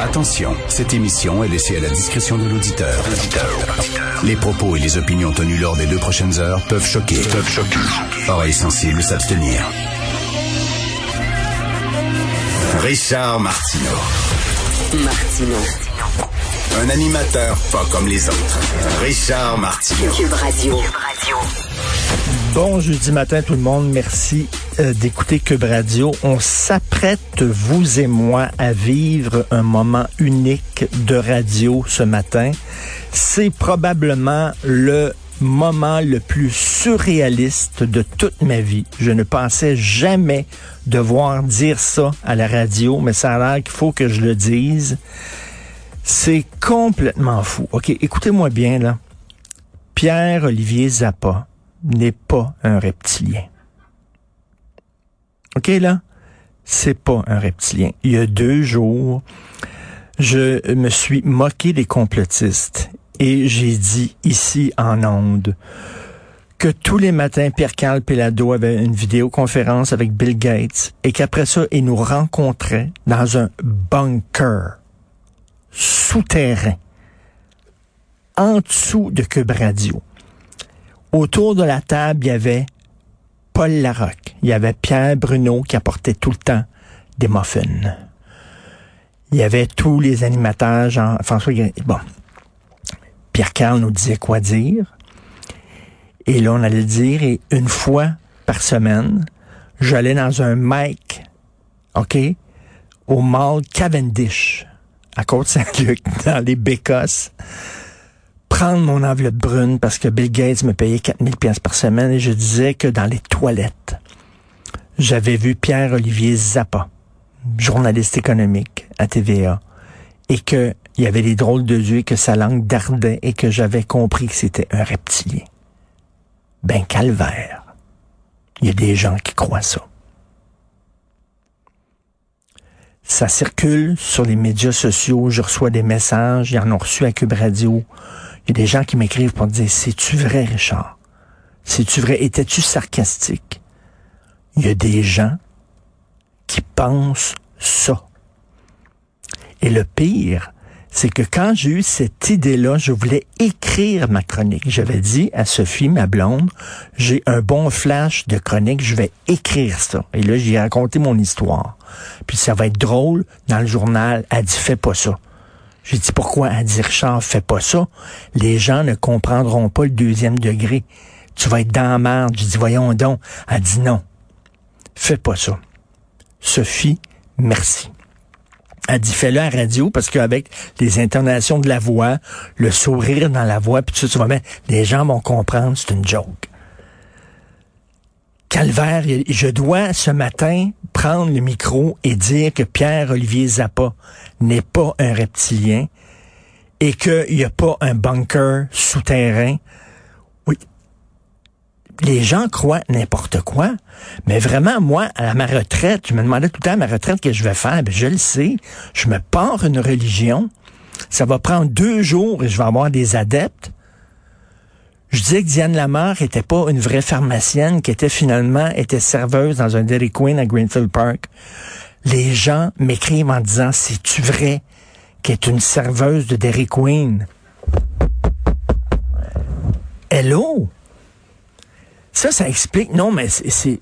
Attention, cette émission est laissée à la discrétion de l'auditeur. Les propos et les opinions tenues lors des deux prochaines heures peuvent choquer. Peuvent choquer. Oreilles sensibles s'abstenir. Richard Martineau. Martino. Un animateur pas comme les autres. Richard Martineau. Cube Radio. Bon jeudi matin tout le monde, merci d'écouter Cube Radio. On s'apprête, vous et moi, à vivre un moment unique de radio ce matin. C'est probablement le moment le plus surréaliste de toute ma vie. Je ne pensais jamais devoir dire ça à la radio, mais ça a l'air qu'il faut que je le dise. C'est complètement fou. OK, écoutez-moi bien là. Pierre-Olivier Zappa n'est pas un reptilien. OK, là? C'est pas un reptilien. Il y a deux jours, je me suis moqué des complotistes et j'ai dit ici en onde que tous les matins, Pierre-Carl Pelado avait une vidéoconférence avec Bill Gates et qu'après ça, il nous rencontrait dans un bunker souterrain en dessous de Cube Radio. Autour de la table, il y avait Paul Larocque. Il y avait Pierre Bruno qui apportait tout le temps des muffins. Il y avait tous les animateurs, Jean, François Bon. Pierre Carl nous disait quoi dire. Et là, on allait le dire. Et une fois par semaine, j'allais dans un mic, OK, au mall Cavendish, à Côte-Saint-Luc, dans les Bécosses prendre mon enveloppe brune parce que Bill Gates me payait 4000 pièces par semaine et je disais que dans les toilettes, j'avais vu Pierre-Olivier Zappa, journaliste économique à TVA, et que il y avait des drôles de yeux, que sa langue dardait et que j'avais compris que c'était un reptilien. Ben calvaire. Il y a des gens qui croient ça. Ça circule sur les médias sociaux, je reçois des messages, ils en ont reçu à Cube Radio. Il y a des gens qui m'écrivent pour me dire, c'est-tu vrai, Richard? C'est-tu vrai? Étais-tu sarcastique? Il y a des gens qui pensent ça. Et le pire, c'est que quand j'ai eu cette idée-là, je voulais écrire ma chronique. J'avais dit à Sophie, ma blonde, j'ai un bon flash de chronique, je vais écrire ça. Et là, j'ai raconté mon histoire. Puis ça va être drôle dans le journal. Elle dit, fais pas ça. J'ai dit pourquoi à dire Richard, fais pas ça? Les gens ne comprendront pas le deuxième degré. Tu vas être dans la merde. J'ai dit voyons donc. Elle dit non. Fais pas ça. Sophie, merci. Elle dit fais-le à radio parce qu'avec les intonations de la voix, le sourire dans la voix, puis ça, tu vas mettre, les gens vont comprendre, c'est une joke. Calvaire, je dois ce matin prendre le micro et dire que Pierre-Olivier Zappa n'est pas un reptilien et qu'il n'y a pas un bunker souterrain. Oui. Les gens croient n'importe quoi, mais vraiment, moi, à ma retraite, je me demandais tout le temps à ma retraite que je vais faire. Ben, je le sais, je me pars une religion. Ça va prendre deux jours et je vais avoir des adeptes. Je disais que Diane Lamar était pas une vraie pharmacienne, qui était finalement était serveuse dans un Dairy Queen à Greenfield Park. Les gens m'écrivent en disant c'est-tu vrai qu'elle est une serveuse de Dairy Queen? Hello? Ça, ça explique. Non, mais c'est.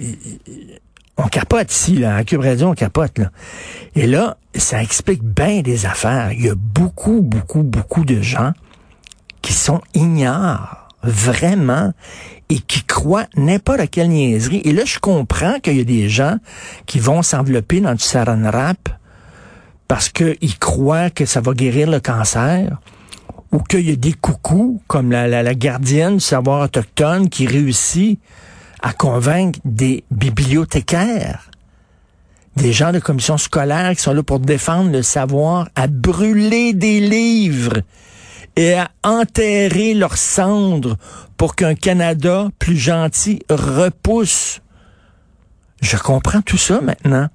On capote ici, là. À Cube Radio, on capote, là. Et là, ça explique bien des affaires. Il y a beaucoup, beaucoup, beaucoup de gens qui sont ignorants vraiment et qui croient n'importe quelle niaiserie. Et là, je comprends qu'il y a des gens qui vont s'envelopper dans du saran wrap parce qu'ils croient que ça va guérir le cancer ou qu'il y a des coucous, comme la, la, la gardienne du savoir autochtone, qui réussit à convaincre des bibliothécaires, des gens de commission scolaire qui sont là pour défendre le savoir, à brûler des livres et à enterrer leurs cendres pour qu'un Canada plus gentil repousse. Je comprends tout ça maintenant.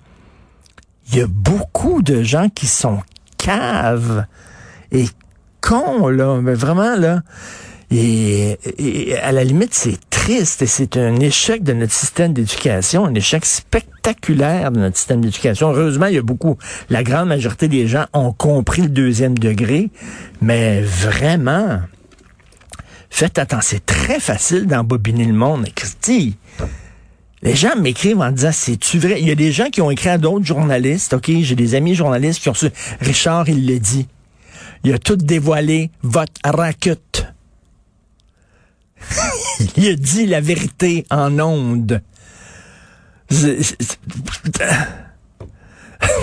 Il y a beaucoup de gens qui sont caves et cons, là, mais vraiment, là. Et, à la limite, c'est et c'est un échec de notre système d'éducation, un échec spectaculaire de notre système d'éducation. Heureusement, il y a beaucoup, la grande majorité des gens ont compris le deuxième degré, mais vraiment, faites attention, c'est très facile d'embobiner le monde. Christy, les gens m'écrivent en disant, c'est-tu vrai? Il y a des gens qui ont écrit à d'autres journalistes, OK? J'ai des amis journalistes qui ont su, Richard, il le dit. Il a tout dévoilé, votre racket. il a dit la vérité en ondes. Je,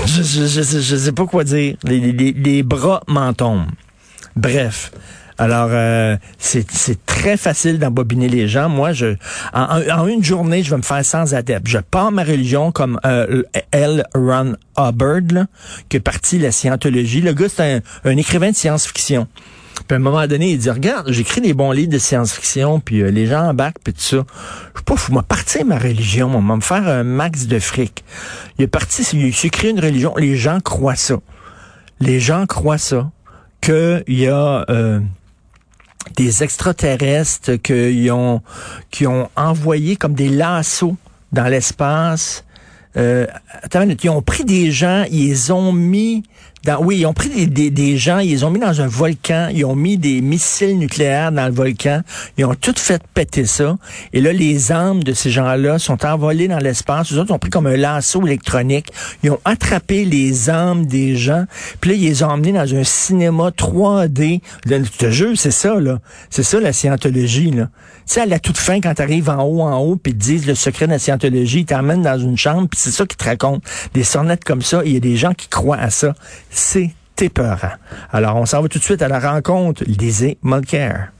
je, sais pas quoi dire. Les, les bras m'en tombent. Bref. Alors, euh, c'est très facile d'embobiner les gens. Moi, je en, une journée, je vais me faire sans adepte. Je pars ma religion comme euh, L. Ron Hubbard, qui est parti la scientologie. Le gars, un, écrivain de science-fiction. Puis à un moment donné, il dit, regarde, j'écris des bons livres de science-fiction, puis euh, les gens embarquent, puis tout ça. Je sais pas, faut partir ma religion, moi, me faire un max de fric. Il est parti, il s'écrit une religion, les gens croient ça. Les gens croient ça, qu'il y a... Euh, des extraterrestres qui ont, qui ont envoyé comme des lassos dans l'espace. Euh, ils ont pris des gens, ils ont mis oui, ils ont pris des, des, gens, ils les ont mis dans un volcan, ils ont mis des missiles nucléaires dans le volcan, ils ont tout fait péter ça. Et là, les âmes de ces gens-là sont envolées dans l'espace. Les autres ont pris comme un lasso électronique. Ils ont attrapé les âmes des gens, puis là, ils les ont emmenés dans un cinéma 3D. Je te c'est ça, là. C'est ça, la scientologie, là. Tu sais, à la toute fin, quand tu arrives en haut, en haut, puis ils te disent le secret de la scientologie, ils t'emmènent dans une chambre, puis c'est ça qu'ils te racontent. Des sornettes comme ça, il y a des gens qui croient à ça c'est épeurant. Alors, on s'en va tout de suite à la rencontre d'Izzy Mulcair.